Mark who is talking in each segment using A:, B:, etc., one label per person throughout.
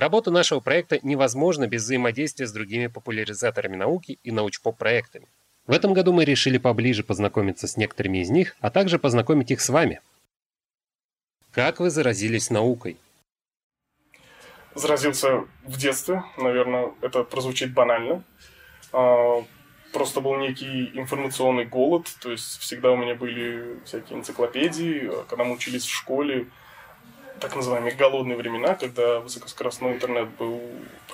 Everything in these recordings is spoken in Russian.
A: Работа нашего проекта невозможна без взаимодействия с другими популяризаторами науки и научпоп-проектами. В этом году мы решили поближе познакомиться с некоторыми из них, а также познакомить их с вами. Как вы заразились наукой?
B: Заразился в детстве, наверное, это прозвучит банально. А, просто был некий информационный голод, то есть всегда у меня были всякие энциклопедии. Когда мы учились в школе, так называемые голодные времена, когда высокоскоростной интернет был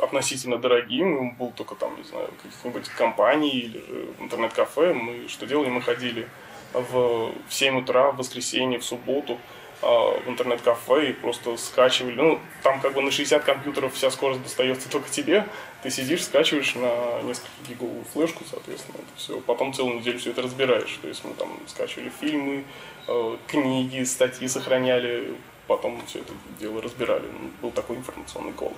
B: относительно дорогим, он был только там, не знаю, каких-нибудь компаний или интернет-кафе, мы что делали? Мы ходили в 7 утра, в воскресенье, в субботу а, в интернет-кафе и просто скачивали. Ну, там как бы на 60 компьютеров вся скорость достается только тебе. Ты сидишь, скачиваешь на несколько гиговую флешку, соответственно, это все. Потом целую неделю все это разбираешь. То есть мы там скачивали фильмы, э, книги, статьи сохраняли, потом все это дело разбирали. Ну, был такой информационный голод.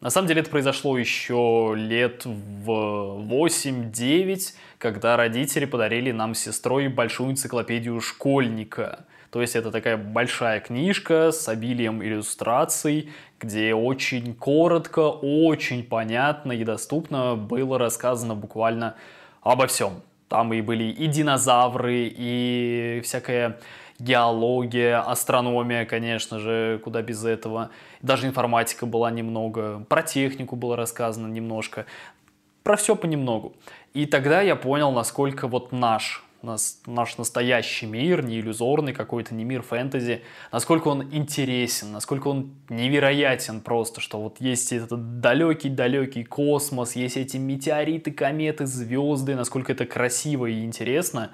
C: На самом деле это произошло еще лет в 8-9, когда родители подарили нам с сестрой большую энциклопедию школьника. То есть это такая большая книжка с обилием иллюстраций, где очень коротко, очень понятно и доступно было рассказано буквально обо всем. Там и были и динозавры, и всякая геология, астрономия, конечно же, куда без этого. Даже информатика была немного, про технику было рассказано немножко, про все понемногу. И тогда я понял, насколько вот наш наш настоящий мир, не иллюзорный какой-то, не мир фэнтези, насколько он интересен, насколько он невероятен просто, что вот есть этот далекий-далекий космос, есть эти метеориты, кометы, звезды, насколько это красиво и интересно.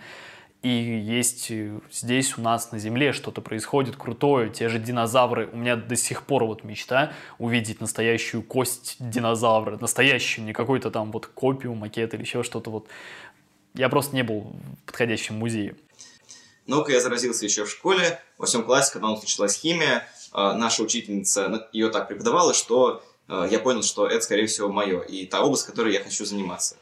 C: И есть э, здесь у нас на Земле что-то происходит крутое, те же динозавры. У меня до сих пор вот мечта увидеть настоящую кость динозавра, настоящую, не какой-то там вот копию, макет или еще что-то вот. Я просто не был в подходящем музее.
D: Ну-ка, я заразился еще в школе. В восьмом классе, когда у нас началась химия, э, наша учительница ее так преподавала, что э, я понял, что это, скорее всего, мое, и та область, которой я хочу заниматься.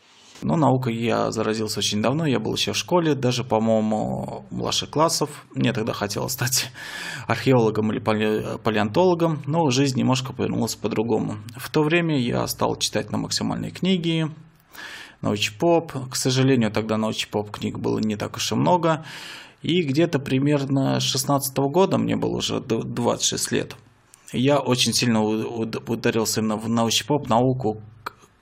E: Ну, наукой я заразился очень давно, я был еще в школе, даже, по-моему, младших классов. Мне тогда хотелось стать археологом или палеонтологом, но жизнь немножко повернулась по-другому. В то время я стал читать на максимальные книги, научпоп. К сожалению, тогда научпоп книг было не так уж и много. И где-то примерно с 16 года, мне было уже 26 лет, я очень сильно ударился именно в научпоп, науку,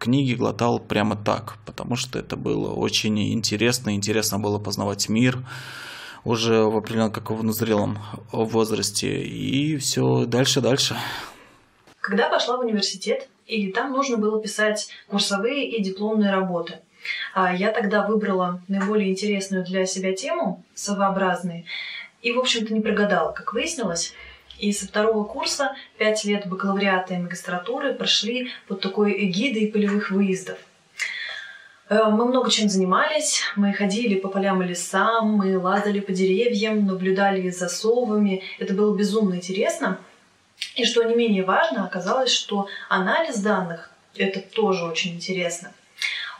E: книги глотал прямо так, потому что это было очень интересно, интересно было познавать мир уже в определенном, как в назрелом возрасте, и все дальше-дальше.
F: Когда пошла в университет, и там нужно было писать курсовые и дипломные работы. А я тогда выбрала наиболее интересную для себя тему, совообразные, и, в общем-то, не прогадала, как выяснилось. И со второго курса пять лет бакалавриата и магистратуры прошли под такой эгидой полевых выездов. Э, мы много чем занимались. Мы ходили по полям и лесам, мы лазали по деревьям, наблюдали за совами. Это было безумно интересно. И что не менее важно, оказалось, что анализ данных – это тоже очень интересно.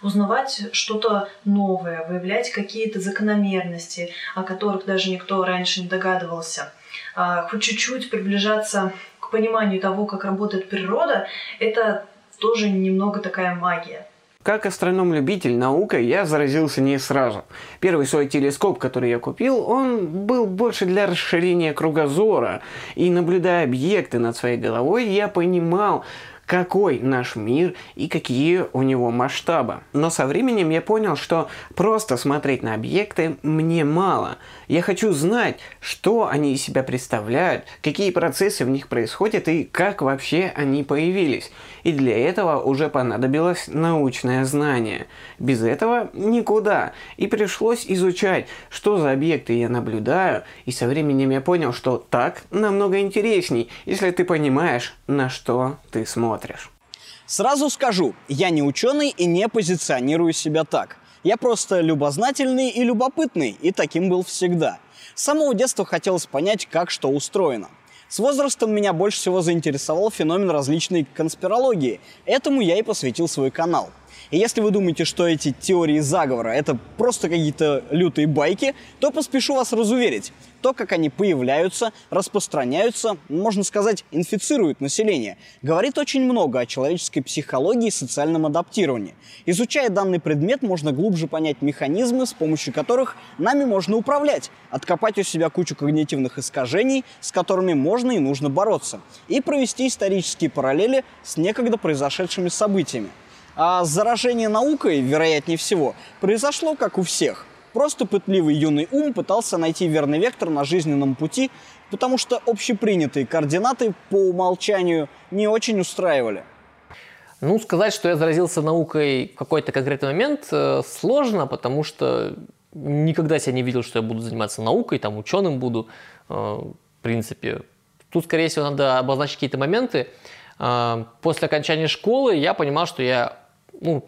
F: Узнавать что-то новое, выявлять какие-то закономерности, о которых даже никто раньше не догадывался. А, хоть чуть-чуть приближаться к пониманию того, как работает природа, это тоже немного такая магия.
G: Как астроном-любитель наукой я заразился не сразу. Первый свой телескоп, который я купил, он был больше для расширения кругозора. И наблюдая объекты над своей головой, я понимал, какой наш мир и какие у него масштабы. Но со временем я понял, что просто смотреть на объекты мне мало. Я хочу знать, что они из себя представляют, какие процессы в них происходят и как вообще они появились. И для этого уже понадобилось научное знание. Без этого никуда. И пришлось изучать, что за объекты я наблюдаю, и со временем я понял, что так намного интересней, если ты понимаешь, на что ты смотришь.
H: Сразу скажу, я не ученый и не позиционирую себя так. Я просто любознательный и любопытный, и таким был всегда. С самого детства хотелось понять, как что устроено – с возрастом меня больше всего заинтересовал феномен различной конспирологии. Этому я и посвятил свой канал. И если вы думаете, что эти теории заговора это просто какие-то лютые байки, то поспешу вас разуверить. То, как они появляются, распространяются, можно сказать, инфицируют население, говорит очень много о человеческой психологии и социальном адаптировании. Изучая данный предмет, можно глубже понять механизмы, с помощью которых нами можно управлять, откопать у себя кучу когнитивных искажений, с которыми можно и нужно бороться, и провести исторические параллели с некогда произошедшими событиями. А заражение наукой, вероятнее всего, произошло, как у всех. Просто пытливый юный ум пытался найти верный вектор на жизненном пути, потому что общепринятые координаты по умолчанию не очень устраивали.
I: Ну, сказать, что я заразился наукой в какой-то конкретный момент, э, сложно, потому что никогда себя не видел, что я буду заниматься наукой, там, ученым буду, э, в принципе. Тут, скорее всего, надо обозначить какие-то моменты. Э, после окончания школы я понимал, что я ну,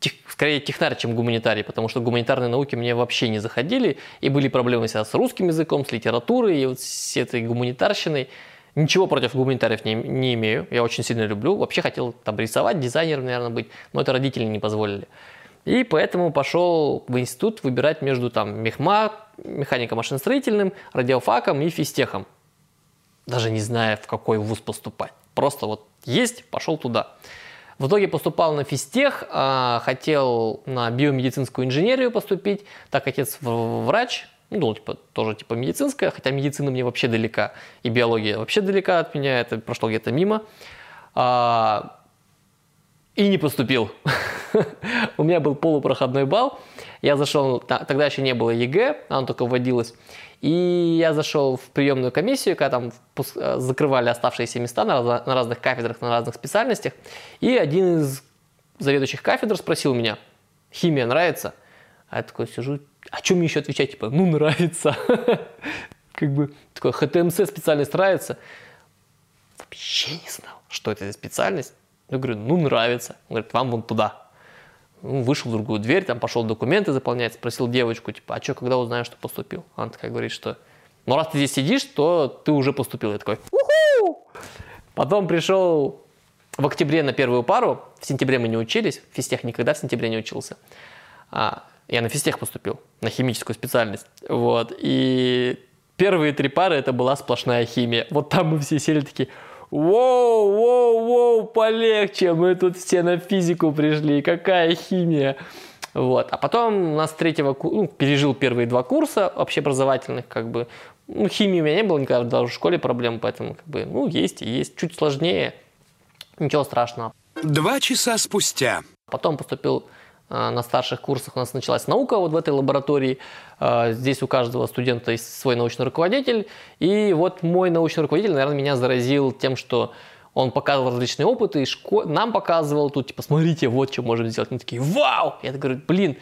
I: тех, скорее технарь, чем гуманитарий, потому что гуманитарные науки мне вообще не заходили, и были проблемы с русским языком, с литературой, и вот с этой гуманитарщиной. Ничего против гуманитариев не, не имею, я очень сильно люблю. Вообще хотел там рисовать, дизайнером, наверное, быть, но это родители не позволили. И поэтому пошел в институт выбирать между там мехма, механико-машиностроительным, радиофаком и физтехом. Даже не зная, в какой вуз поступать. Просто вот есть, пошел туда. В итоге поступал на физтех, а, хотел на биомедицинскую инженерию поступить, так отец врач, ну, типа, тоже типа медицинская, хотя медицина мне вообще далека, и биология вообще далека от меня, это прошло где-то мимо. А, и не поступил. У меня был полупроходной балл. Я зашел, тогда еще не было ЕГЭ, оно только вводилось. И я зашел в приемную комиссию, когда там э, закрывали оставшиеся места на, разных кафедрах, на разных специальностях. И один из заведующих кафедр спросил меня, химия нравится? А я такой сижу, а что мне еще отвечать? Типа, ну нравится. Как бы такой ХТМС специальность нравится. Вообще не знал, что это за специальность. Я говорю, ну нравится. Он говорит, вам вон туда. Ну, вышел в другую дверь, там пошел документы заполнять, спросил девочку, типа, а что, когда узнаешь, что поступил? Она такая говорит, что ну раз ты здесь сидишь, то ты уже поступил. Я такой, уху! Потом пришел в октябре на первую пару, в сентябре мы не учились, физтех никогда в сентябре не учился. А, я на физтех поступил, на химическую специальность. Вот, и первые три пары это была сплошная химия. Вот там мы все сели такие, Воу, воу, воу, полегче, мы тут все на физику пришли, какая химия. Вот. А потом у нас третьего, ну, пережил первые два курса общеобразовательных, как бы, ну, химии у меня не было никогда даже в школе проблем, поэтому, как бы, ну, есть и есть, чуть сложнее, ничего страшного.
J: Два часа спустя.
I: Потом поступил на старших курсах у нас началась наука вот в этой лаборатории. А, здесь у каждого студента есть свой научный руководитель. И вот мой научный руководитель, наверное, меня заразил тем, что он показывал различные опыты, и шко... нам показывал тут, типа, смотрите, вот что можем сделать. Мы такие, вау! Я говорю, блин,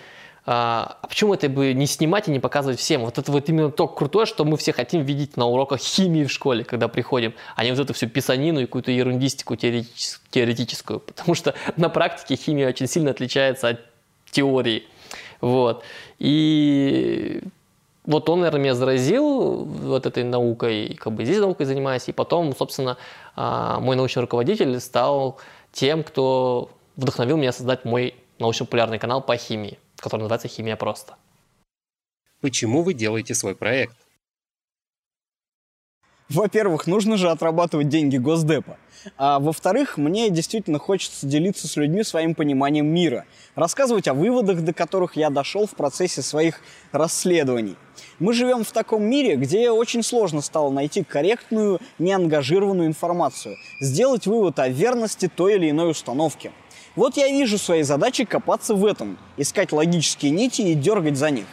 I: а, а почему это бы не снимать и не показывать всем? Вот это вот именно то крутое, что мы все хотим видеть на уроках химии в школе, когда приходим, а не вот эту всю писанину и какую-то ерундистику теоретическую. Потому что на практике химия очень сильно отличается от теории. Вот. И вот он, наверное, меня заразил вот этой наукой, как бы здесь наукой занимаюсь, и потом, собственно, а, мой научный руководитель стал тем, кто вдохновил меня создать мой научно-популярный канал по химии, который называется «Химия просто».
A: Почему вы делаете свой проект?
H: Во-первых, нужно же отрабатывать деньги Госдепа. А во-вторых, мне действительно хочется делиться с людьми своим пониманием мира, рассказывать о выводах, до которых я дошел в процессе своих расследований. Мы живем в таком мире, где очень сложно стало найти корректную, неангажированную информацию, сделать вывод о верности той или иной установки. Вот я вижу своей задачей копаться в этом, искать логические нити и дергать за них.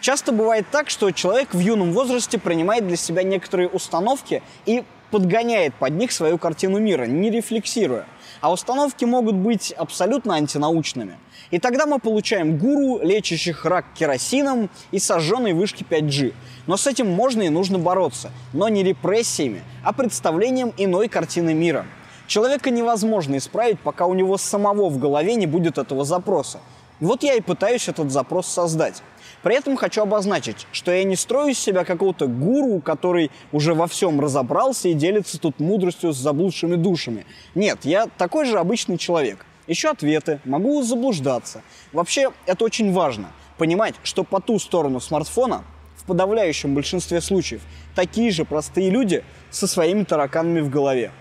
H: Часто бывает так, что человек в юном возрасте принимает для себя некоторые установки и подгоняет под них свою картину мира, не рефлексируя. А установки могут быть абсолютно антинаучными. И тогда мы получаем гуру, лечащих рак керосином и сожженной вышки 5G. Но с этим можно и нужно бороться. Но не репрессиями, а представлением иной картины мира. Человека невозможно исправить, пока у него самого в голове не будет этого запроса. Вот я и пытаюсь этот запрос создать. При этом хочу обозначить, что я не строю из себя какого-то гуру, который уже во всем разобрался и делится тут мудростью с заблудшими душами. Нет, я такой же обычный человек. ищу ответы, могу заблуждаться. Вообще, это очень важно. Понимать, что по ту сторону смартфона в подавляющем большинстве случаев такие же простые люди со своими тараканами в голове.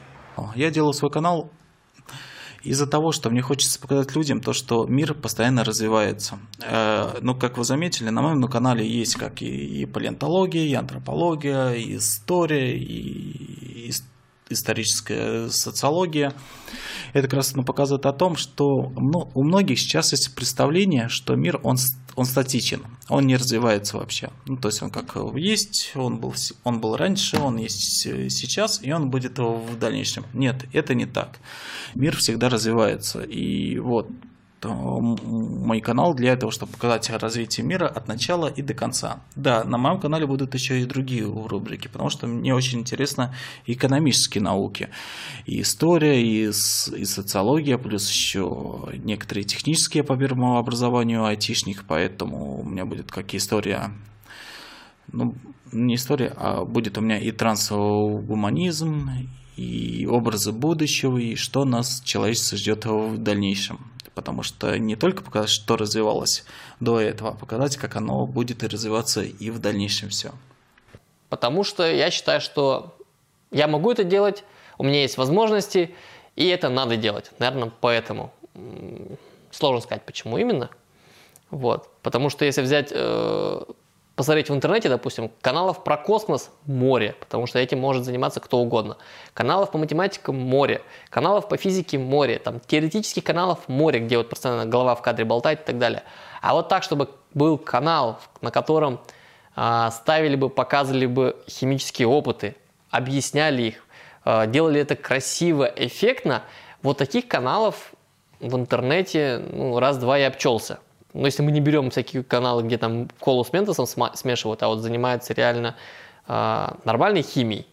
E: Я делаю свой канал из-за того, что мне хочется показать людям то, что мир постоянно развивается. Э, ну, как вы заметили, на моем канале есть как и, палеонтология, и антропология, и история, и историческая социология. Это как раз ну, показывает о том, что у многих сейчас есть представление, что мир, он, он статичен, он не развивается вообще. Ну, то есть он как есть, он был, он был раньше, он есть сейчас, и он будет в дальнейшем. Нет, это не так. Мир всегда развивается. И вот мой канал для того, чтобы показать развитие мира от начала и до конца. Да, на моем канале будут еще и другие рубрики, потому что мне очень интересно экономические науки. И история, и, и социология, плюс еще некоторые технические по первому образованию айтишник, поэтому у меня будет как история ну, не история, а будет у меня и трансгуманизм, и образы будущего, и что нас человечество ждет в дальнейшем потому что не только показать, что развивалось до этого, а показать, как оно будет развиваться и в дальнейшем все.
I: Потому что я считаю, что я могу это делать, у меня есть возможности, и это надо делать. Наверное, поэтому. Сложно сказать, почему именно. Вот. Потому что если взять э, посмотреть в интернете, допустим, каналов про космос – море, потому что этим может заниматься кто угодно. Каналов по математике – море. Каналов по физике – море. Там, теоретических каналов – море, где вот постоянно голова в кадре болтает и так далее. А вот так, чтобы был канал, на котором а, ставили бы, показывали бы химические опыты, объясняли их, а, делали это красиво, эффектно, вот таких каналов в интернете ну, раз-два и обчелся. Но если мы не берем всякие каналы, где там колу с ментосом смешивают, а вот занимаются реально э, нормальной химией,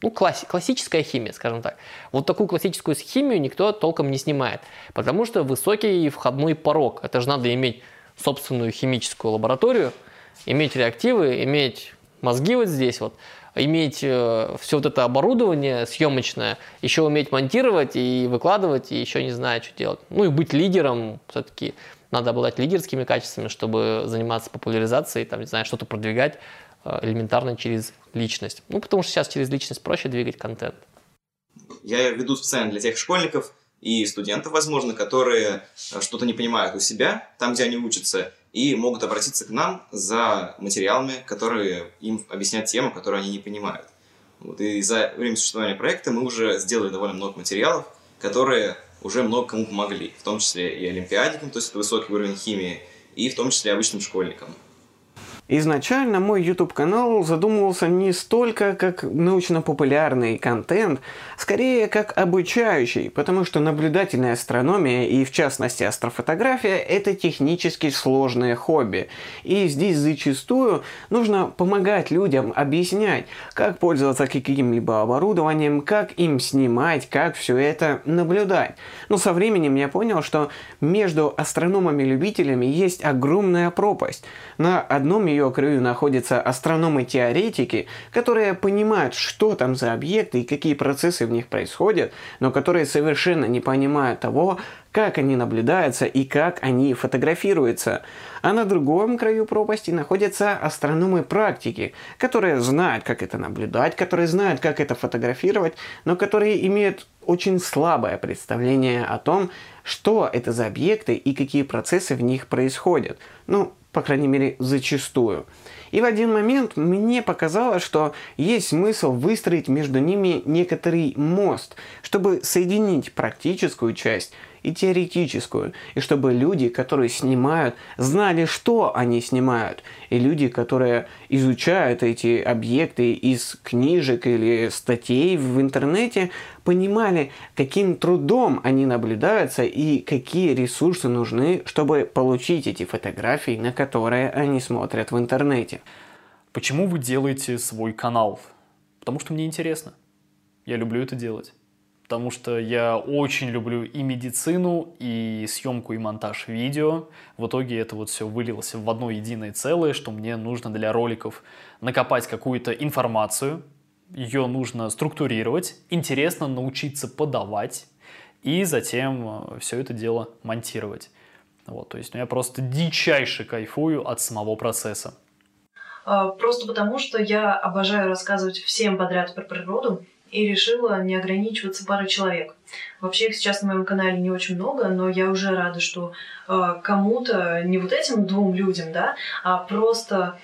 I: ну, класс, классическая химия, скажем так. Вот такую классическую химию никто толком не снимает, потому что высокий входной порог. Это же надо иметь собственную химическую лабораторию, иметь реактивы, иметь мозги вот здесь вот, иметь э, все вот это оборудование съемочное, еще уметь монтировать и выкладывать, и еще не знаю, что делать. Ну и быть лидером все-таки надо обладать лидерскими качествами, чтобы заниматься популяризацией, там, не знаю, что-то продвигать э, элементарно через личность. Ну, потому что сейчас через личность проще двигать контент.
D: Я веду специально для тех школьников и студентов, возможно, которые э, что-то не понимают у себя, там, где они учатся, и могут обратиться к нам за материалами, которые им объяснят тему, которую они не понимают. Вот, и за время существования проекта мы уже сделали довольно много материалов, которые уже много кому помогли, в том числе и олимпиадикам, то есть это высокий уровень химии, и в том числе обычным школьникам.
G: Изначально мой YouTube-канал задумывался не столько как научно-популярный контент, скорее как обучающий, потому что наблюдательная астрономия и в частности астрофотография – это технически сложное хобби. И здесь зачастую нужно помогать людям объяснять, как пользоваться каким-либо оборудованием, как им снимать, как все это наблюдать. Но со временем я понял, что между астрономами-любителями есть огромная пропасть. На одном ее ее краю находятся астрономы-теоретики, которые понимают, что там за объекты и какие процессы в них происходят, но которые совершенно не понимают того, как они наблюдаются и как они фотографируются. А на другом краю пропасти находятся астрономы практики, которые знают, как это наблюдать, которые знают, как это фотографировать, но которые имеют очень слабое представление о том, что это за объекты и какие процессы в них происходят. Ну, по крайней мере, зачастую. И в один момент мне показалось, что есть смысл выстроить между ними некоторый мост, чтобы соединить практическую часть и теоретическую, и чтобы люди, которые снимают, знали, что они снимают, и люди, которые изучают эти объекты из книжек или статей в интернете, понимали, каким трудом они наблюдаются и какие ресурсы нужны, чтобы получить эти фотографии, на которые они смотрят в интернете.
C: Почему вы делаете свой канал? Потому что мне интересно. Я люблю это делать потому что я очень люблю и медицину, и съемку, и монтаж видео. В итоге это вот все вылилось в одно единое целое, что мне нужно для роликов накопать какую-то информацию, ее нужно структурировать, интересно научиться подавать, и затем все это дело монтировать. Вот, то есть ну, я просто дичайше кайфую от самого процесса.
F: А, просто потому, что я обожаю рассказывать всем подряд про природу и решила не ограничиваться парой человек. Вообще их сейчас на моем канале не очень много, но я уже рада, что э, кому-то, не вот этим двум людям, да, а просто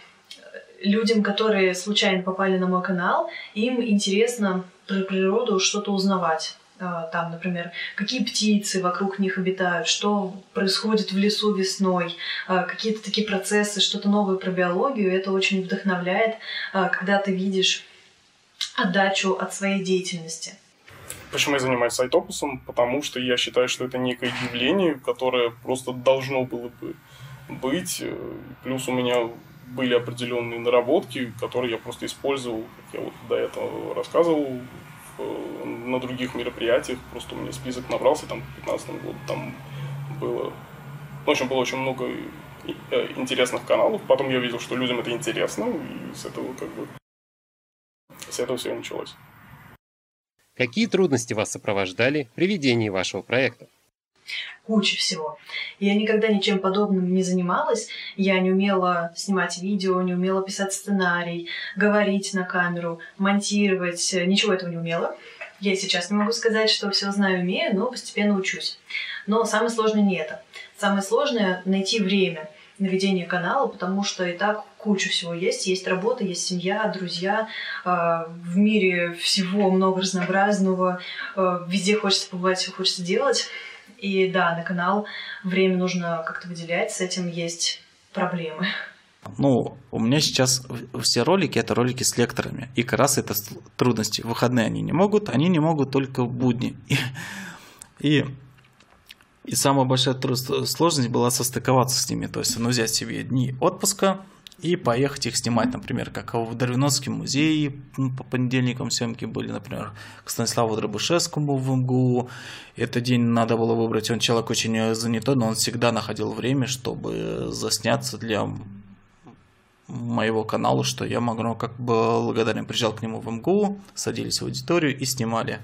F: людям, которые случайно попали на мой канал, им интересно про природу что-то узнавать. А, там, например, какие птицы вокруг них обитают, что происходит в лесу весной, а, какие-то такие процессы, что-то новое про биологию. Это очень вдохновляет, когда ты видишь отдачу от своей деятельности.
B: Почему я занимаюсь сайтопусом? Потому что я считаю, что это некое явление, которое просто должно было бы быть. Плюс у меня были определенные наработки, которые я просто использовал, как я вот до этого рассказывал, на других мероприятиях. Просто у меня список набрался там в 2015 году. Там было... В общем, было очень много э, интересных каналов. Потом я видел, что людям это интересно, и с этого как бы... С этого все и началось.
A: Какие трудности вас сопровождали при ведении вашего проекта?
F: куча всего. Я никогда ничем подобным не занималась. Я не умела снимать видео, не умела писать сценарий, говорить на камеру, монтировать. Ничего этого не умела. Я сейчас не могу сказать, что все знаю, умею, но постепенно учусь. Но самое сложное не это. Самое сложное — найти время на ведение канала, потому что и так куча всего есть. Есть работа, есть семья, друзья. А, в мире всего много разнообразного. А, везде хочется побывать, все хочется делать. И да, на канал время нужно как-то выделять, с этим есть проблемы.
E: Ну, у меня сейчас все ролики это ролики с лекторами. И как раз это трудности. В выходные они не могут, они не могут только в будни. И, и, и самая большая сложность была состыковаться с ними. То есть, ну, взять себе дни отпуска, и поехать их снимать, например, как в Дарвиновском музее по понедельникам съемки были, например, к Станиславу Дробышевскому в МГУ. Этот день надо было выбрать, он человек очень занятой, но он всегда находил время, чтобы засняться для моего канала, что я могу, как бы благодарен, приезжал к нему в МГУ, садились в аудиторию и снимали.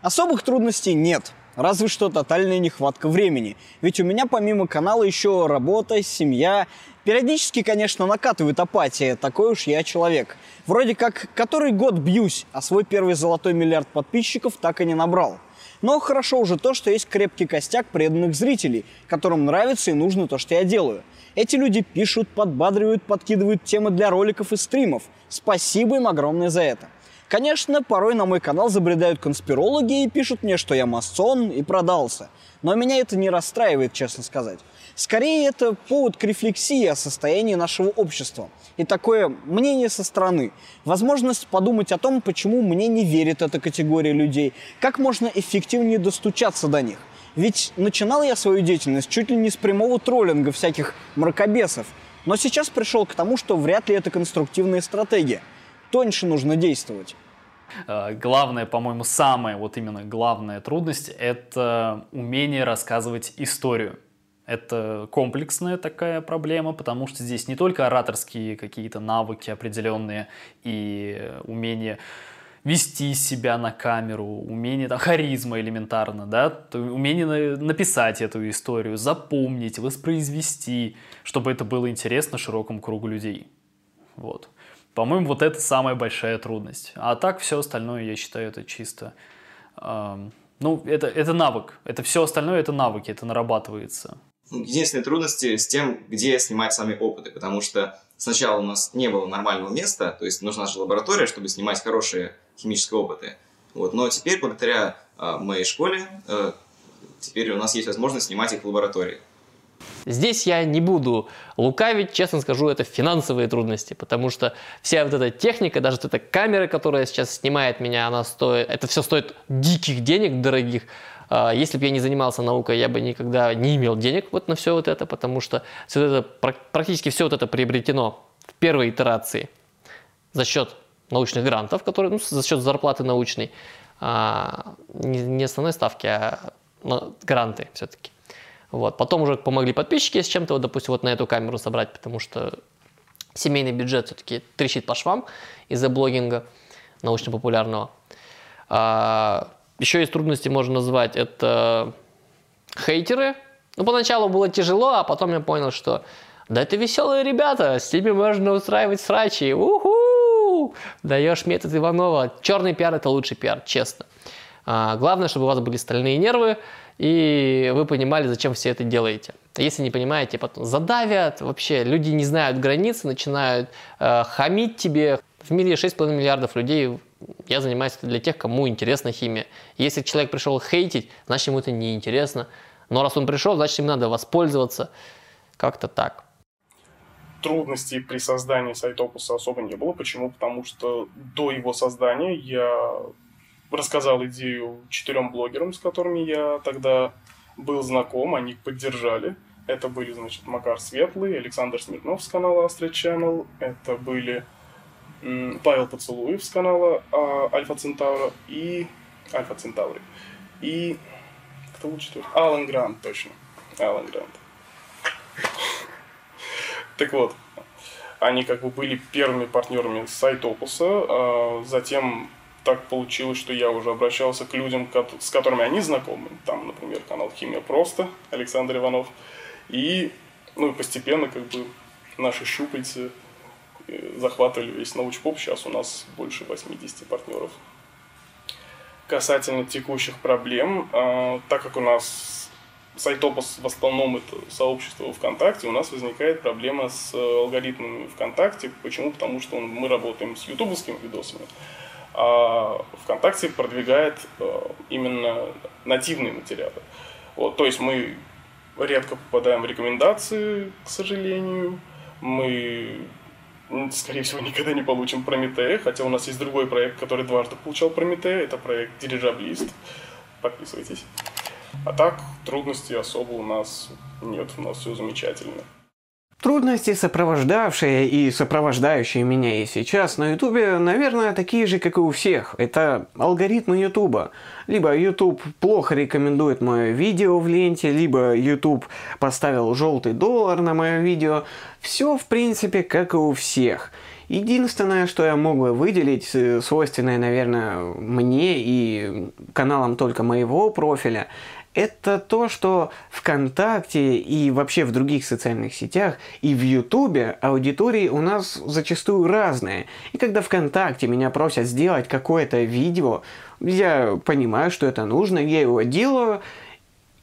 H: Особых трудностей нет. Разве что тотальная нехватка времени. Ведь у меня помимо канала еще работа, семья. Периодически, конечно, накатывает апатия. Такой уж я человек. Вроде как который год бьюсь, а свой первый золотой миллиард подписчиков так и не набрал. Но хорошо уже то, что есть крепкий костяк преданных зрителей, которым нравится и нужно то, что я делаю. Эти люди пишут, подбадривают, подкидывают темы для роликов и стримов. Спасибо им огромное за это. Конечно, порой на мой канал забредают конспирологи и пишут мне, что я масон и продался. Но меня это не расстраивает, честно сказать. Скорее, это повод к рефлексии о состоянии нашего общества. И такое мнение со стороны. Возможность подумать о том, почему мне не верит эта категория людей, как можно эффективнее достучаться до них. Ведь начинал я свою деятельность чуть ли не с прямого троллинга всяких мракобесов. Но сейчас пришел к тому, что вряд ли это конструктивная стратегия. Тоньше нужно действовать.
C: Э, главная, по-моему, самая вот именно главная трудность – это умение рассказывать историю. Это комплексная такая проблема, потому что здесь не только ораторские какие-то навыки определенные и умение вести себя на камеру, умение, там, харизма элементарно, да, умение написать эту историю, запомнить, воспроизвести, чтобы это было интересно широкому кругу людей. Вот. По-моему, вот это самая большая трудность. А так все остальное, я считаю, это чисто... Э, ну, это, это навык. Это все остальное, это навыки, это нарабатывается.
D: Единственные трудности с тем, где снимать сами опыты, потому что сначала у нас не было нормального места, то есть нужна же лаборатория, чтобы снимать хорошие химические опыты. Вот. Но теперь, благодаря э, моей школе, э, теперь у нас есть возможность снимать их в лаборатории.
I: Здесь я не буду лукавить, честно скажу, это финансовые трудности, потому что вся вот эта техника, даже вот эта камера, которая сейчас снимает меня, она стоит, это все стоит диких денег, дорогих. А, если бы я не занимался наукой, я бы никогда не имел денег вот на все вот это, потому что все это, практически все вот это приобретено в первой итерации за счет научных грантов, которые, ну, за счет зарплаты научной, а, не основной ставки, а гранты все-таки. Вот. Потом уже помогли подписчики с чем-то, вот, допустим, вот на эту камеру собрать, потому что семейный бюджет все-таки трещит по швам из-за блогинга научно-популярного. А, Еще есть трудности, можно назвать, это хейтеры. Ну, поначалу было тяжело, а потом я понял, что да это веселые ребята, с ними можно устраивать срачи. Уху! Даешь метод Иванова. Черный пиар – это лучший пиар, честно. А, главное, чтобы у вас были стальные нервы, и вы понимали, зачем все это делаете. Если не понимаете, потом задавят, вообще люди не знают границы, начинают э, хамить тебе. В мире 6,5 миллиардов людей, я занимаюсь для тех, кому интересна химия. Если человек пришел хейтить, значит ему это не интересно. Но раз он пришел, значит им надо воспользоваться. Как-то так.
B: Трудностей при создании сайтопуса особо не было. Почему? Потому что до его создания я рассказал идею четырем блогерам, с которыми я тогда был знаком, они поддержали. Это были, значит, Макар Светлый, Александр Смирнов с канала Astra Channel, это были Павел Поцелуев с канала а, Альфа Центавра и Альфа Центаври. И кто был четвертый? Алан Грант, точно. Алан Грант. Так вот, они как бы были первыми партнерами сайта Опуса, а затем так получилось, что я уже обращался к людям, с которыми они знакомы. Там, например, канал «Химия просто», Александр Иванов. И, ну, постепенно как бы наши щупальцы э, захватывали весь научпоп. Сейчас у нас больше 80 партнеров. Касательно текущих проблем, э, так как у нас Сайтопос в основном это сообщество ВКонтакте, у нас возникает проблема с алгоритмами ВКонтакте. Почему? Потому что мы работаем с ютубовскими видосами а ВКонтакте продвигает э, именно нативные материалы. Вот, то есть мы редко попадаем в рекомендации, к сожалению. Мы, скорее всего, никогда не получим Прометея, хотя у нас есть другой проект, который дважды получал Прометея, это проект Дирижаблист. Подписывайтесь. А так, трудностей особо у нас нет, у нас все замечательно.
G: Трудности, сопровождавшие и сопровождающие меня и сейчас на Ютубе, наверное, такие же, как и у всех. Это алгоритмы Ютуба. Либо YouTube плохо рекомендует мое видео в ленте, либо YouTube поставил желтый доллар на мое видео. Все, в принципе, как и у всех. Единственное, что я мог бы выделить, э, свойственное, наверное, мне и каналам только моего профиля, это то, что ВКонтакте и вообще в других социальных сетях и в Ютубе аудитории у нас зачастую разные. И когда ВКонтакте меня просят сделать какое-то видео, я понимаю, что это нужно, я его делаю,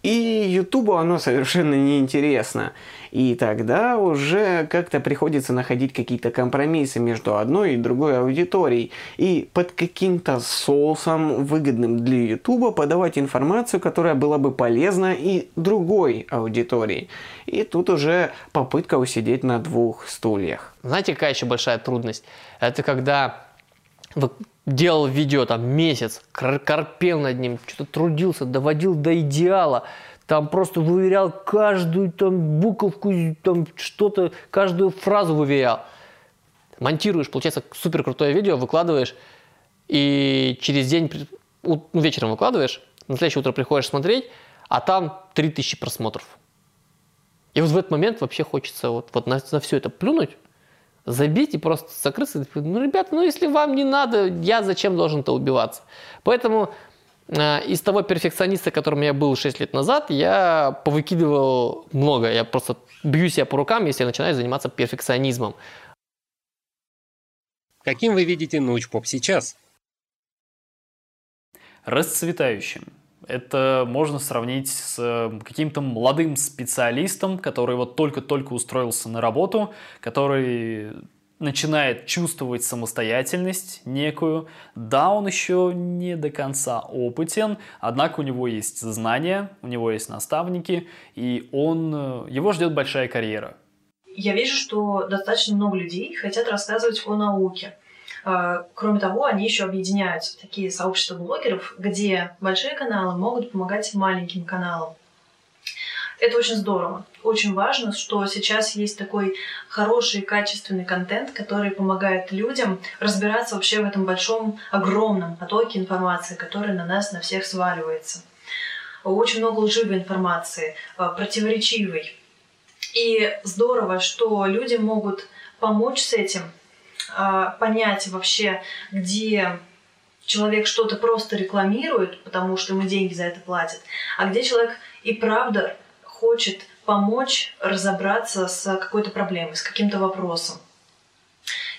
G: и Ютубу оно совершенно неинтересно. И тогда уже как-то приходится находить какие-то компромиссы между одной и другой аудиторией. И под каким-то соусом, выгодным для Ютуба, подавать информацию, которая была бы полезна и другой аудитории. И тут уже попытка усидеть на двух стульях.
I: Знаете, какая еще большая трудность? Это когда вы делал видео там месяц, корпел над ним, что-то трудился, доводил до идеала, там просто выверял каждую там буковку, там что-то, каждую фразу выверял. Монтируешь, получается супер крутое видео, выкладываешь, и через день, ну, вечером выкладываешь, на следующее утро приходишь смотреть, а там 3000 просмотров. И вот в этот момент вообще хочется вот, вот на, на все это плюнуть, забить и просто закрыться. Ну, ребята, ну если вам не надо, я зачем должен-то убиваться? Поэтому из того перфекциониста, которым я был 6 лет назад, я повыкидывал много. Я просто бью себя по рукам, если я начинаю заниматься перфекционизмом.
A: Каким вы видите научпоп сейчас?
C: Расцветающим. Это можно сравнить с э, каким-то молодым специалистом, который вот только-только устроился на работу, который начинает чувствовать самостоятельность некую. Да, он еще не до конца опытен, однако у него есть знания, у него есть наставники, и он, э, его ждет большая карьера.
F: Я вижу, что достаточно много людей хотят рассказывать о науке. А, кроме того, они еще объединяются в такие сообщества блогеров, где большие каналы могут помогать маленьким каналам. Это очень здорово. Очень важно, что сейчас есть такой хороший, качественный контент, который помогает людям разбираться вообще в этом большом, огромном потоке информации, который на нас, на всех сваливается. Очень много лживой информации, а, противоречивой. И здорово, что люди могут помочь с этим, а, понять вообще, где человек что-то просто рекламирует, потому что ему деньги за это платят, а где человек и правда хочет помочь разобраться с какой-то проблемой, с каким-то вопросом.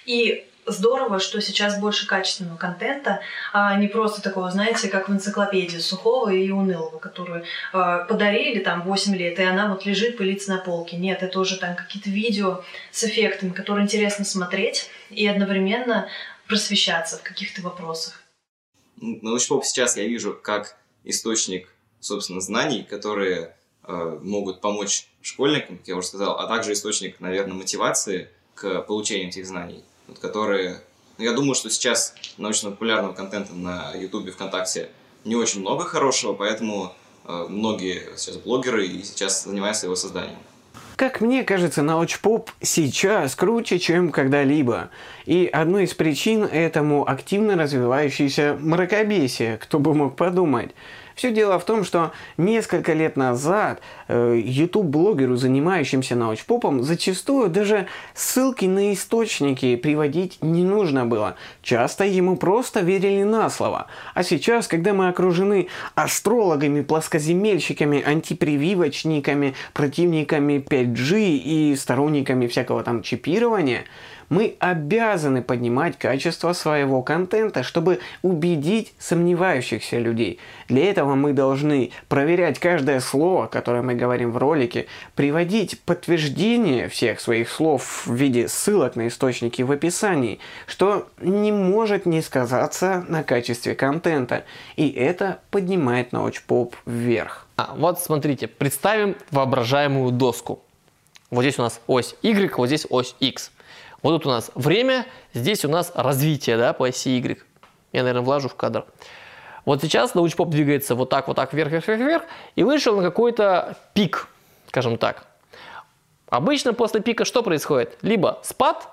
F: И здорово, что сейчас больше качественного контента, а не просто такого, знаете, как в энциклопедии сухого и унылого, которую э, подарили там 8 лет, и она вот лежит, пылится на полке. Нет, это уже там какие-то видео с эффектами, которые интересно смотреть и одновременно просвещаться в каких-то вопросах.
D: Научпоп сейчас я вижу как источник, собственно, знаний, которые могут помочь школьникам, как я уже сказал, а также источник, наверное, мотивации к получению этих знаний вот, которые... Ну, я думаю, что сейчас научно-популярного контента на YouTube, ВКонтакте не очень много хорошего, поэтому э, многие сейчас блогеры и сейчас занимаются его созданием.
G: Как мне кажется, научпоп сейчас круче, чем когда-либо. И одной из причин этому активно развивающееся мракобесие, кто бы мог подумать. Все дело в том, что несколько лет назад э, YouTube-блогеру, занимающимся научпопом, зачастую даже ссылки на источники приводить не нужно было. Часто ему просто верили на слово. А сейчас, когда мы окружены астрологами, плоскоземельщиками, антипрививочниками, противниками 5G и сторонниками всякого там чипирования, мы обязаны поднимать качество своего контента, чтобы убедить сомневающихся людей. Для этого мы должны проверять каждое слово, которое мы говорим в ролике, приводить подтверждение всех своих слов в виде ссылок на источники в описании, что не может не сказаться на качестве контента. И это поднимает научпоп вверх.
I: А, вот смотрите, представим воображаемую доску. Вот здесь у нас ось Y, вот здесь ось X. Вот тут у нас время, здесь у нас развитие да, по оси Y. Я, наверное, влажу в кадр. Вот сейчас научпоп двигается вот так, вот так, вверх, вверх, вверх, вверх, и вышел на какой-то пик, скажем так. Обычно после пика что происходит? Либо спад,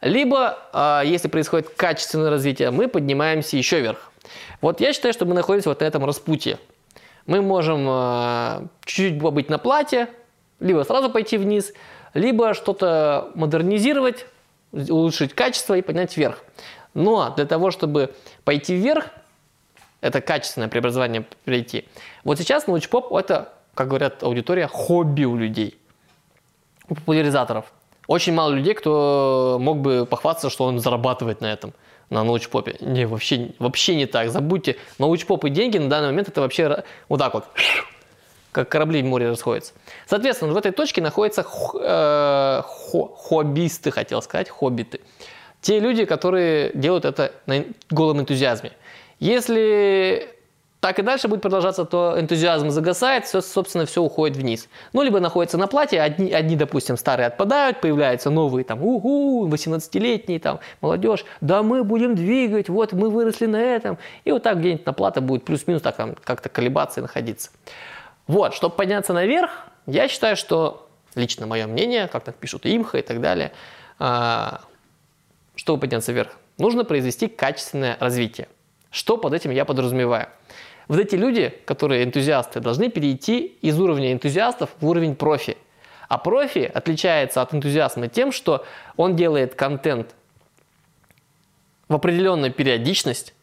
I: либо, э, если происходит качественное развитие, мы поднимаемся еще вверх. Вот я считаю, что мы находимся вот на этом распутье. Мы можем э, чуть-чуть побыть на плате, либо сразу пойти вниз, либо что-то модернизировать, улучшить качество и поднять вверх. Но для того, чтобы пойти вверх, это качественное преобразование прийти. Вот сейчас научпоп – это, как говорят аудитория, хобби у людей, у популяризаторов. Очень мало людей, кто мог бы похвастаться, что он зарабатывает на этом, на научпопе. Не, вообще, вообще не так. Забудьте, научпоп и деньги на данный момент это вообще вот так вот как корабли в море расходятся. Соответственно, в этой точке находятся э, хоббисты, хотел сказать, хоббиты. Те люди, которые делают это на голом энтузиазме. Если так и дальше будет продолжаться, то энтузиазм загасает, все, собственно, все уходит вниз. Ну, либо находятся на плате, одни, одни, допустим, старые отпадают, появляются новые, там, угу, 18-летние, там, молодежь, да мы будем двигать, вот мы выросли на этом. И вот так где-нибудь на плата будет плюс-минус так как-то колебаться и находиться. Вот, чтобы подняться наверх, я считаю, что, лично мое мнение, как так пишут имха и так далее, а, чтобы подняться вверх, нужно произвести качественное развитие. Что под этим я подразумеваю? Вот эти люди, которые энтузиасты, должны перейти из уровня энтузиастов в уровень профи. А профи отличается от энтузиазма тем, что он делает контент в определенную периодичность,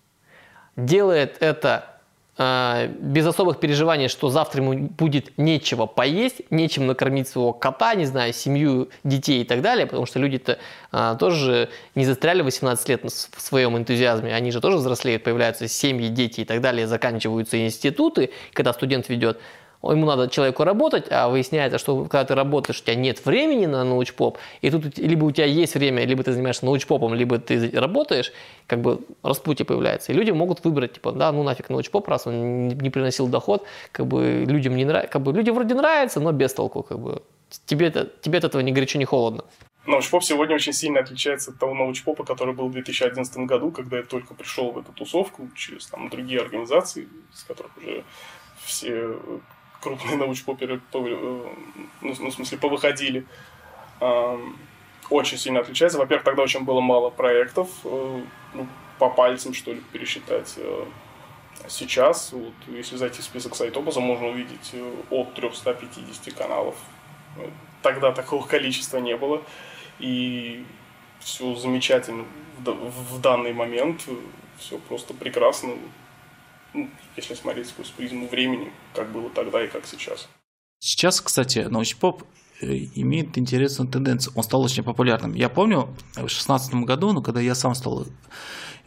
I: делает это без особых переживаний, что завтра ему будет нечего поесть, нечем накормить своего кота, не знаю, семью, детей и так далее, потому что люди-то а, тоже не застряли 18 лет в своем энтузиазме, они же тоже взрослеют, появляются семьи, дети и так далее, заканчиваются институты, когда студент ведет ему надо человеку работать, а выясняется, что когда ты работаешь, у тебя нет времени на научпоп, и тут либо у тебя есть время, либо ты занимаешься научпопом, либо ты работаешь, как бы распутье появляется. И люди могут выбрать, типа, да, ну нафиг научпоп, раз он не приносил доход, как бы людям не нравится, как бы люди вроде нравятся, но без толку, как бы. Тебе, это, тебе от этого ни горячо, ни холодно.
B: Научпоп сегодня очень сильно отличается от того научпопа, который был в 2011 году, когда я только пришел в эту тусовку через там, другие организации, с которых уже все крупные научпоперы, э, ну, в смысле, повыходили, очень сильно отличается. Во-первых, тогда очень было мало проектов, э, ну, по пальцам, что ли, пересчитать. Э, сейчас, вот, если зайти в список сайтопоза, можно увидеть от 350 каналов. Тогда такого количества не было. И все замечательно в данный момент. все просто прекрасно, ну, если смотреть сквозь призму времени, как было тогда и как сейчас.
E: Сейчас, кстати, научпоп э, имеет интересную тенденцию. Он стал очень популярным. Я помню в 2016 году, ну, когда я сам стал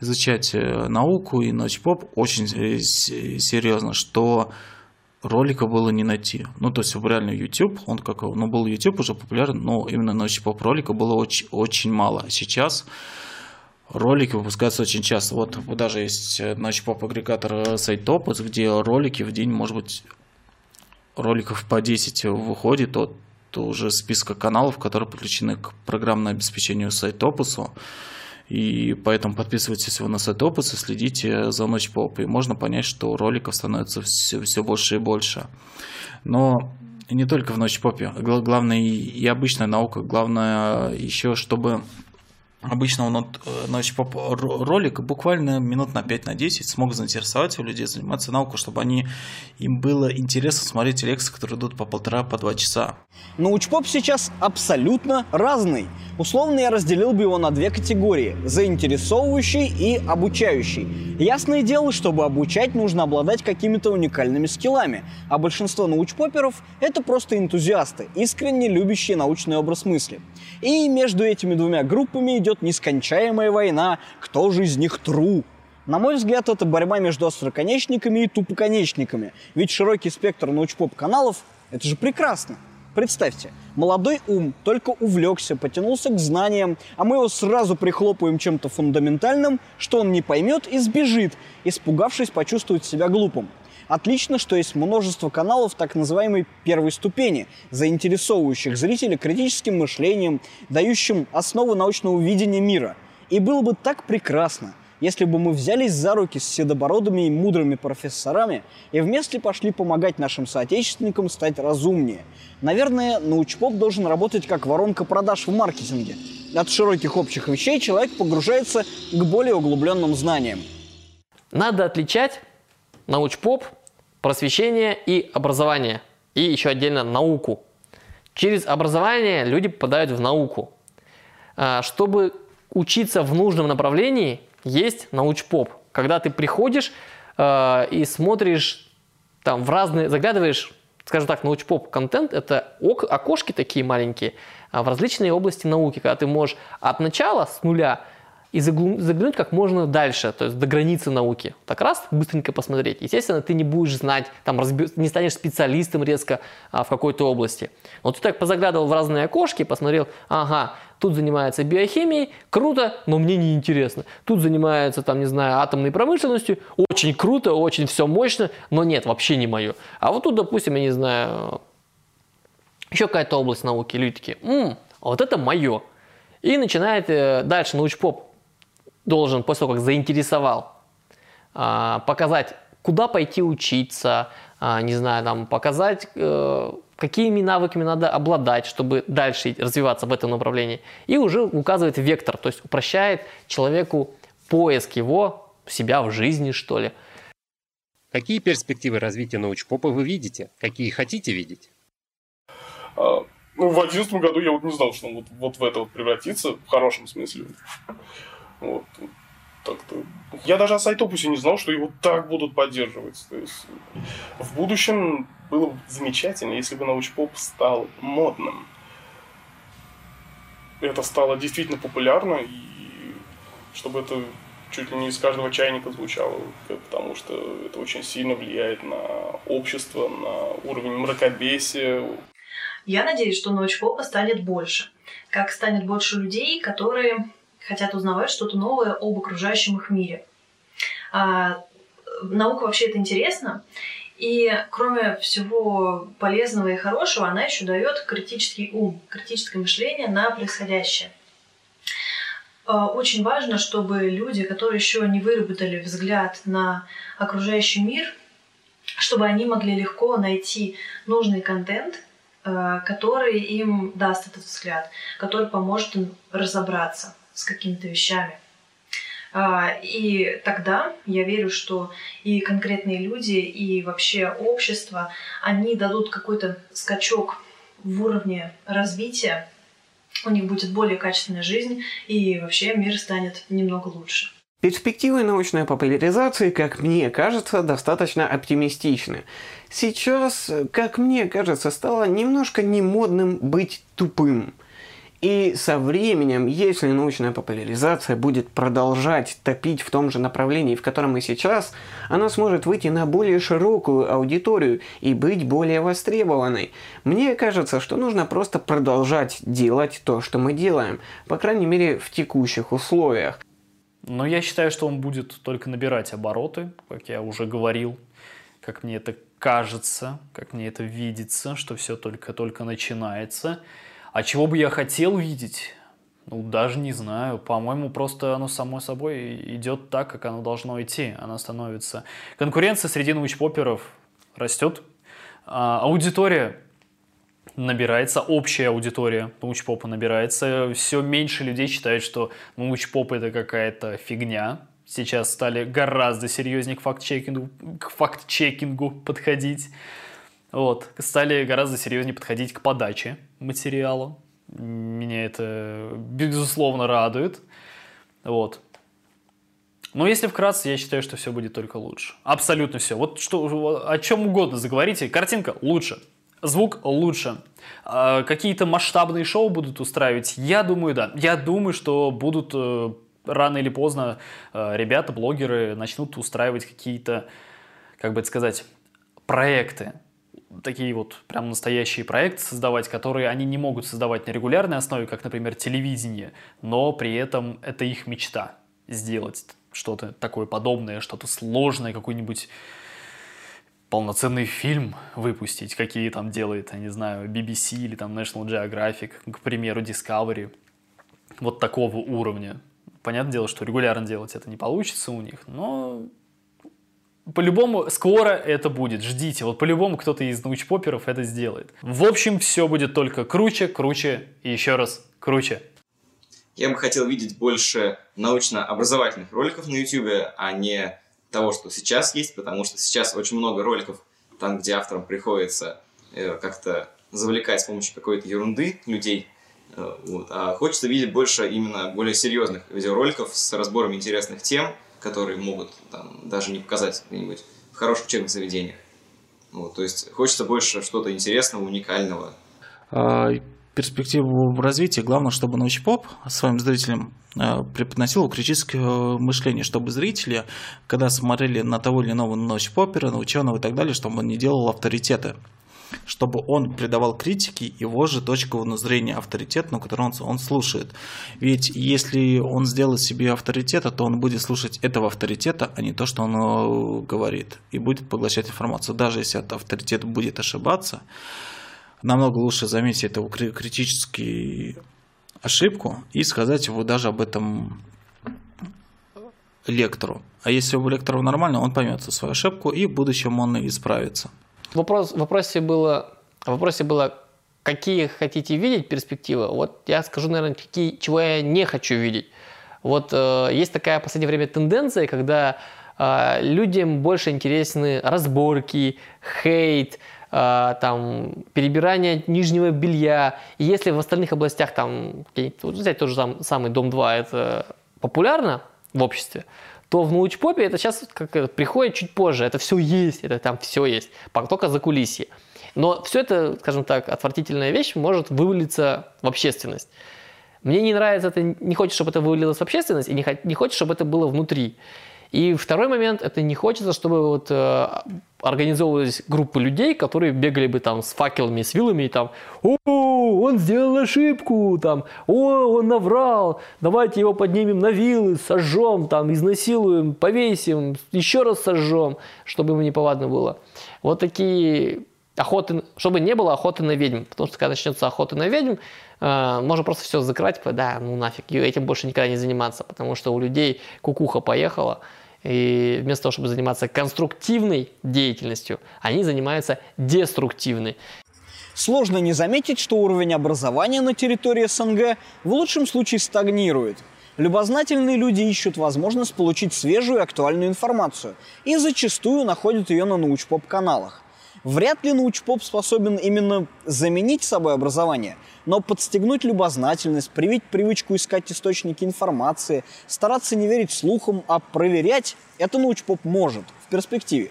E: изучать э, науку и научпоп очень э, серьезно, что ролика было не найти. Ну, то есть, реально YouTube, он как, ну, был YouTube уже популярен, но именно научпоп ролика было очень, очень мало. Сейчас ролики выпускаются очень часто. Вот даже есть научпоп агрегатор сайт Topus, где ролики в день, может быть, роликов по 10 выходит от уже списка каналов, которые подключены к программному обеспечению сайта Opus. И поэтому подписывайтесь вы на сайт Opus и следите за Ночь Поп. И можно понять, что роликов становится все, все больше и больше. Но не только в Ночь Попе. Главное и обычная наука. Главное еще, чтобы Обычно он значит, ролик буквально минут на 5 на 10 смог заинтересовать у людей заниматься наукой, чтобы они, им было интересно смотреть лекции, которые идут по полтора, по два часа.
H: Научпоп сейчас абсолютно разный. Условно я разделил бы его на две категории – заинтересовывающий и обучающий. Ясное дело, чтобы обучать, нужно обладать какими-то уникальными скиллами, а большинство научпоперов – это просто энтузиасты, искренне любящие научный образ мысли. И между этими двумя группами идет нескончаемая война, кто же из них тру. На мой взгляд, это борьба между остроконечниками и тупоконечниками, ведь широкий спектр научпоп-каналов – это же прекрасно. Представьте, молодой ум только увлекся, потянулся к знаниям, а мы его сразу прихлопываем чем-то фундаментальным, что он не поймет и сбежит, испугавшись почувствовать себя глупым. Отлично, что есть множество каналов так называемой первой ступени, заинтересовывающих зрителя критическим мышлением, дающим основы научного видения мира. И было бы так прекрасно, если бы мы взялись за руки с седобородыми и мудрыми профессорами и вместе пошли помогать нашим соотечественникам стать разумнее. Наверное, научпоп должен работать как воронка продаж в маркетинге. От широких общих вещей человек погружается к более углубленным знаниям.
I: Надо отличать научпоп просвещение и образование. И еще отдельно науку. Через образование люди попадают в науку. А, чтобы учиться в нужном направлении, есть научпоп. Когда ты приходишь э, и смотришь там в разные, заглядываешь, скажем так, научпоп контент, это окошки такие маленькие в различные области науки, когда ты можешь от начала, с нуля, и заглянуть как можно дальше, то есть до границы науки. Так раз, быстренько посмотреть. Естественно, ты не будешь знать, там, не станешь специалистом резко а, в какой-то области. Но ты так позаглядывал в разные окошки, посмотрел, ага, тут занимается биохимией, круто, но мне не интересно. Тут занимается, там, не знаю, атомной промышленностью, очень круто, очень все мощно, но нет, вообще не мое. А вот тут, допустим, я не знаю, еще какая-то область науки, люди такие, м-м, вот это мое. И начинает э, дальше научпоп должен, после того, как заинтересовал, а, показать, куда пойти учиться, а, не знаю, там, показать, э, какими навыками надо обладать, чтобы дальше развиваться в этом направлении. И уже указывает вектор, то есть упрощает человеку поиск его, себя в жизни, что ли.
A: Какие перспективы развития научпопа вы видите? Какие хотите видеть?
B: А, ну, в 2011 году я вот не знал, что он вот, вот в это вот превратится, в хорошем смысле. Вот. Так-то. Я даже о сайтопусе не знал, что его так будут поддерживать. То есть, в будущем было бы замечательно, если бы научпоп стал модным. Это стало действительно популярно, и чтобы это чуть ли не из каждого чайника звучало, потому что это очень сильно влияет на общество, на уровень мракобесия.
F: Я надеюсь, что научпопа станет больше. Как станет больше людей, которые хотят узнавать что-то новое об окружающем их мире. А, наука вообще это интересно, и кроме всего полезного и хорошего, она еще дает критический ум, критическое мышление на происходящее. А, очень важно, чтобы люди, которые еще не выработали взгляд на окружающий мир, чтобы они могли легко найти нужный контент, а, который им даст этот взгляд, который поможет им разобраться с какими-то вещами. А, и тогда я верю, что и конкретные люди, и вообще общество, они дадут какой-то скачок в уровне развития, у них будет более качественная жизнь, и вообще мир станет немного лучше.
G: Перспективы научной популяризации, как мне кажется, достаточно оптимистичны. Сейчас, как мне кажется, стало немножко немодным быть тупым. И со временем, если научная популяризация будет продолжать топить в том же направлении, в котором и сейчас, она сможет выйти на более широкую аудиторию и быть более востребованной. Мне кажется, что нужно просто продолжать делать то, что мы делаем, по крайней мере в текущих условиях.
C: Но я считаю, что он будет только набирать обороты, как я уже говорил, как мне это кажется, как мне это видится, что все только-только начинается. А чего бы я хотел видеть? Ну, даже не знаю. По-моему, просто оно само собой идет так, как оно должно идти. Оно становится... Конкуренция среди научпоперов растет. А, аудитория набирается, общая аудитория научпопа набирается. Все меньше людей считают, что научпоп это какая-то фигня. Сейчас стали гораздо серьезнее к факт-чекингу, к факт-чекингу подходить. Вот. Стали гораздо серьезнее подходить к подаче материала. Меня это, безусловно, радует. Вот. Но если вкратце, я считаю, что все будет только лучше. Абсолютно все. Вот что, о чем угодно заговорите. Картинка лучше. Звук лучше. А, какие-то масштабные шоу будут устраивать? Я думаю, да. Я думаю, что будут э, рано или поздно э, ребята, блогеры начнут устраивать какие-то, как бы это сказать, проекты. Такие вот прям настоящие проекты создавать, которые они не могут создавать на регулярной основе, как, например, телевидение, но при этом это их мечта сделать что-то такое подобное, что-то сложное, какой-нибудь полноценный фильм выпустить, какие там делает, я не знаю, BBC или там National Geographic, к примеру, Discovery, вот такого уровня. Понятное дело, что регулярно делать это не получится у них, но по-любому скоро это будет, ждите, вот по-любому кто-то из научпоперов это сделает. В общем, все будет только круче, круче и еще раз круче.
D: Я бы хотел видеть больше научно-образовательных роликов на YouTube, а не того, что сейчас есть, потому что сейчас очень много роликов, там, где авторам приходится э, как-то завлекать с помощью какой-то ерунды людей. Э, вот. А хочется видеть больше именно более серьезных видеороликов с разбором интересных тем, которые могут там, даже не показать где-нибудь в хороших учебных заведениях. Вот, то есть хочется больше что-то интересного, уникального.
E: А, перспективу развития, главное, чтобы научпоп своим зрителям э, преподносил критическое э, мышление, чтобы зрители, когда смотрели на того или иного научпопера, на ученого и так далее, чтобы он не делал авторитеты чтобы он придавал критике его же точку зрения авторитетную, которую он, он слушает. Ведь если он сделает себе авторитета, то он будет слушать этого авторитета, а не то, что он э, говорит, и будет поглощать информацию. Даже если этот авторитет будет ошибаться, намного лучше заметить эту критическую ошибку и сказать его даже об этом лектору. А если у лектора нормально, он поймет свою ошибку и в будущем он исправится.
I: Вопрос, в вопросе было, в вопросе было, какие хотите видеть перспективы. Вот я скажу, наверное, какие, чего я не хочу видеть. Вот э, есть такая в последнее время тенденция, когда э, людям больше интересны разборки, хейт, э, там, перебирание нижнего белья. И если в остальных областях, там, взять тот же сам, самый Дом-2, это популярно в обществе, то в научпопе это сейчас как это, приходит чуть позже. Это все есть, это там все есть, только за кулисье. Но все это, скажем так, отвратительная вещь может вывалиться в общественность. Мне не нравится это, не хочется, чтобы это вывалилось в общественность, и не, не хочется, чтобы это было внутри. И второй момент, это не хочется, чтобы вот э, организовывались группы людей, которые бегали бы там с факелами, с вилами и там, о, он сделал ошибку, там, о, он наврал, давайте его поднимем на вилы, сожжем, там, изнасилуем, повесим, еще раз сожжем, чтобы ему неповадно было. Вот такие охоты, чтобы не было охоты на ведьм, потому что когда начнется охота на ведьм, э, можно просто все закрыть, типа, да, ну нафиг, этим больше никогда не заниматься, потому что у людей кукуха поехала, и вместо того, чтобы заниматься конструктивной деятельностью, они занимаются деструктивной.
H: Сложно не заметить, что уровень образования на территории СНГ в лучшем случае стагнирует. Любознательные люди ищут возможность получить свежую и актуальную информацию и зачастую находят ее на научпоп-каналах. Вряд ли научпоп способен именно заменить собой образование, но подстегнуть любознательность, привить привычку искать источники информации, стараться не верить слухам, а проверять – это научпоп может в перспективе.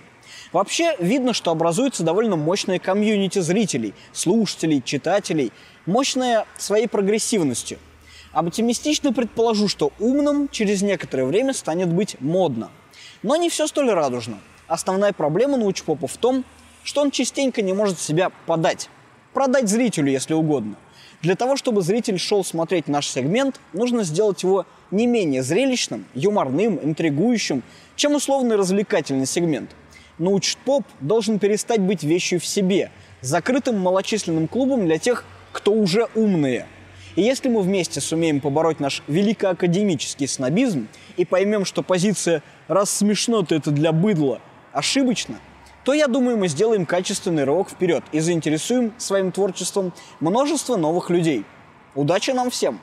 H: Вообще видно, что образуется довольно мощная комьюнити зрителей, слушателей, читателей, мощная своей прогрессивностью. Оптимистично предположу, что умным через некоторое время станет быть модно. Но не все столь радужно. Основная проблема научпопа в том, что он частенько не может себя подать. Продать зрителю, если угодно. Для того, чтобы зритель шел смотреть наш сегмент, нужно сделать его не менее зрелищным, юморным, интригующим, чем условный развлекательный сегмент. Научпоп должен перестать быть вещью в себе, закрытым малочисленным клубом для тех, кто уже умные. И если мы вместе сумеем побороть наш великоакадемический снобизм и поймем, что позиция «раз смешно-то это для быдла» ошибочна, то, я думаю, мы сделаем качественный рывок вперед и заинтересуем своим творчеством множество новых людей. Удачи нам всем!